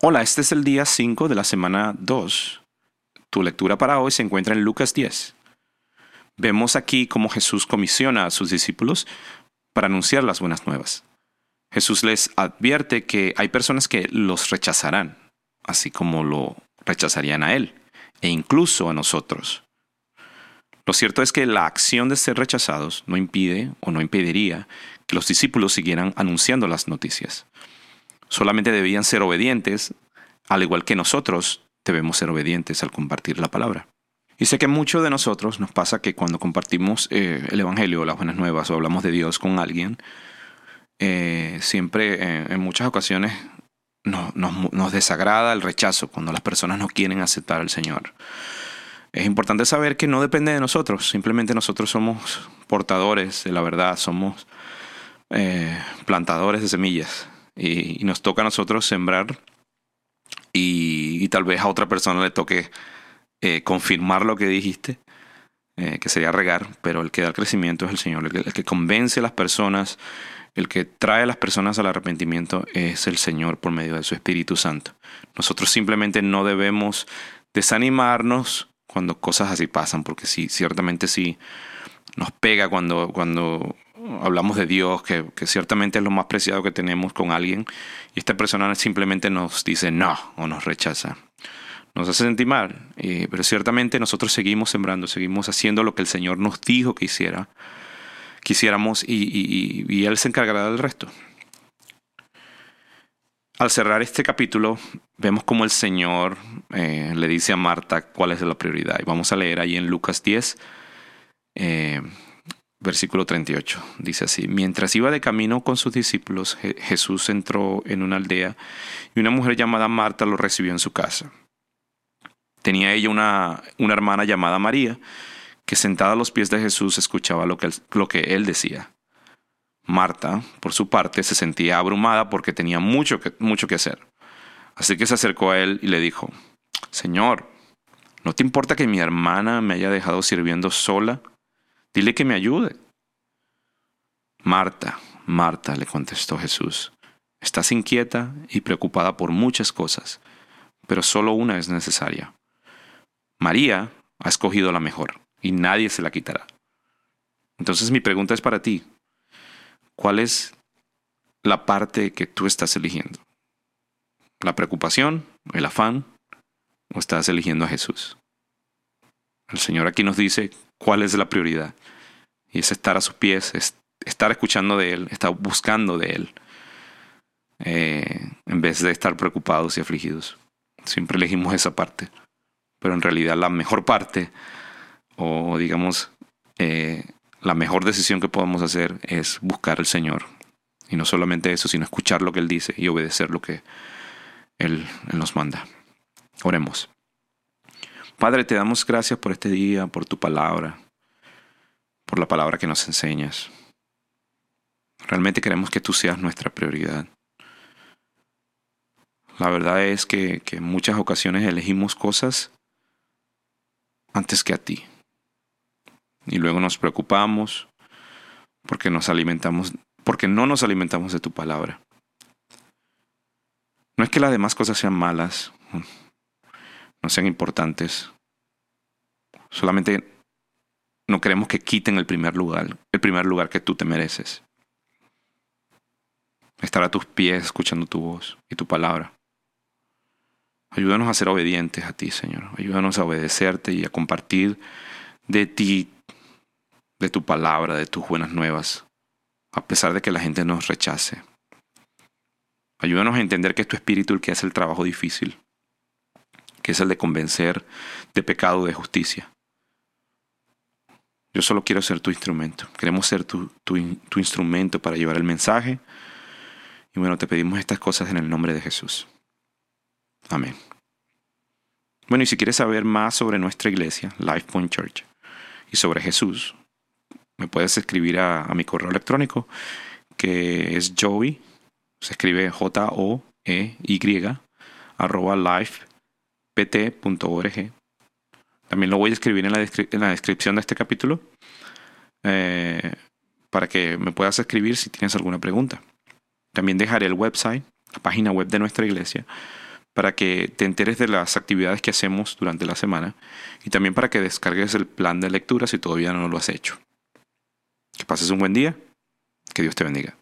Hola, este es el día 5 de la semana 2. Tu lectura para hoy se encuentra en Lucas 10. Vemos aquí cómo Jesús comisiona a sus discípulos para anunciar las buenas nuevas. Jesús les advierte que hay personas que los rechazarán, así como lo rechazarían a Él, e incluso a nosotros. Lo cierto es que la acción de ser rechazados no impide o no impediría que los discípulos siguieran anunciando las noticias. Solamente debían ser obedientes, al igual que nosotros debemos ser obedientes al compartir la palabra. Y sé que mucho de nosotros nos pasa que cuando compartimos eh, el Evangelio, las buenas nuevas o hablamos de Dios con alguien, eh, siempre eh, en muchas ocasiones nos, desagrada el rechazo cuando las personas no quieren aceptar al Señor. Es importante saber que no depende de nosotros, simplemente nosotros somos portadores de la verdad, somos plantadores de semillas y, nos toca a nosotros sembrar y, tal vez a otra persona le toque eh, confirmar lo que dijiste, eh, que sería regar, pero el que da el crecimiento es el Señor, el que, convence a las personas, el que trae a las personas al arrepentimiento es el Señor por medio de su Espíritu Santo. Nosotros simplemente no debemos desanimarnos cuando cosas así pasan, porque sí, ciertamente sí nos pega cuando, cuando hablamos de Dios, que, ciertamente es lo más preciado que tenemos con alguien, y esta persona simplemente nos dice no o nos rechaza. Nos hace sentir mal, pero ciertamente nosotros seguimos sembrando, seguimos haciendo lo que el Señor nos dijo que hiciera, quisiéramos y, y Él se encargará del resto. Al cerrar este capítulo, vemos como el Señor eh, le dice a Marta cuál es la prioridad. Y vamos a leer ahí en Lucas 10, eh, versículo 38. Dice así, mientras iba de camino con sus discípulos, Jesús entró en una aldea y una mujer llamada Marta lo recibió en su casa. Tenía ella una, una hermana llamada María, que sentada a los pies de Jesús escuchaba lo que, lo que él decía. Marta, por su parte, se sentía abrumada porque tenía mucho mucho que hacer. Así que se acercó a él y le dijo, Señor, ¿no te importa que mi hermana me haya dejado sirviendo sola? Dile que me ayude. Marta, Marta, le contestó Jesús, estás inquieta y preocupada por muchas cosas, pero solo una es necesaria. María ha escogido la mejor y nadie se la quitará. Entonces mi pregunta es para ti. ¿Cuál es la parte que tú estás eligiendo? ¿La preocupación, el afán o estás eligiendo a Jesús? El Señor aquí nos dice cuál es la prioridad. Y es estar a sus pies, es estar escuchando de Él, estar buscando de Él, eh, en vez de estar preocupados y afligidos. Siempre elegimos esa parte. Pero en realidad la mejor parte, o digamos, eh, la mejor decisión que podemos hacer es buscar al Señor. Y no solamente eso, sino escuchar lo que Él dice y obedecer lo que Él, nos manda. Oremos. Padre, te damos gracias por este día, por tu palabra, por la palabra que nos enseñas. Realmente queremos que tú seas nuestra prioridad. La verdad es que, que en muchas ocasiones elegimos cosas antes que a ti y luego nos preocupamos porque nos alimentamos, porque no nos alimentamos de tu palabra. No es que las demás cosas sean malas, no sean importantes. Solamente no queremos que quiten el primer lugar, el primer lugar que tú te mereces. Estar a tus pies escuchando tu voz y tu palabra. Ayúdanos a ser obedientes a ti, Señor. Ayúdanos a obedecerte y a compartir de ti de tu palabra, de tus buenas nuevas, a pesar de que la gente nos rechace. Ayúdanos a entender que es tu espíritu el que hace el trabajo difícil, que es el de convencer de pecado, de justicia. Yo solo quiero ser tu instrumento. Queremos ser tu, tu, instrumento para llevar el mensaje. Y bueno, te pedimos estas cosas en el nombre de Jesús. Amén. Bueno, y si quieres saber más sobre nuestra iglesia, Life Point Church, y sobre Jesús, me puedes escribir a, mi correo electrónico, que es Joey, se escribe J-O-E-Y, arroba livept.org. También lo voy a escribir en la, en la descripción de este capítulo eh, para que me puedas escribir si tienes alguna pregunta. También dejaré el website, la página web de nuestra iglesia, para que te enteres de las actividades que hacemos durante la semana y también para que descargues el plan de lectura si todavía no lo has hecho. Que pases un buen día. Que Dios te bendiga.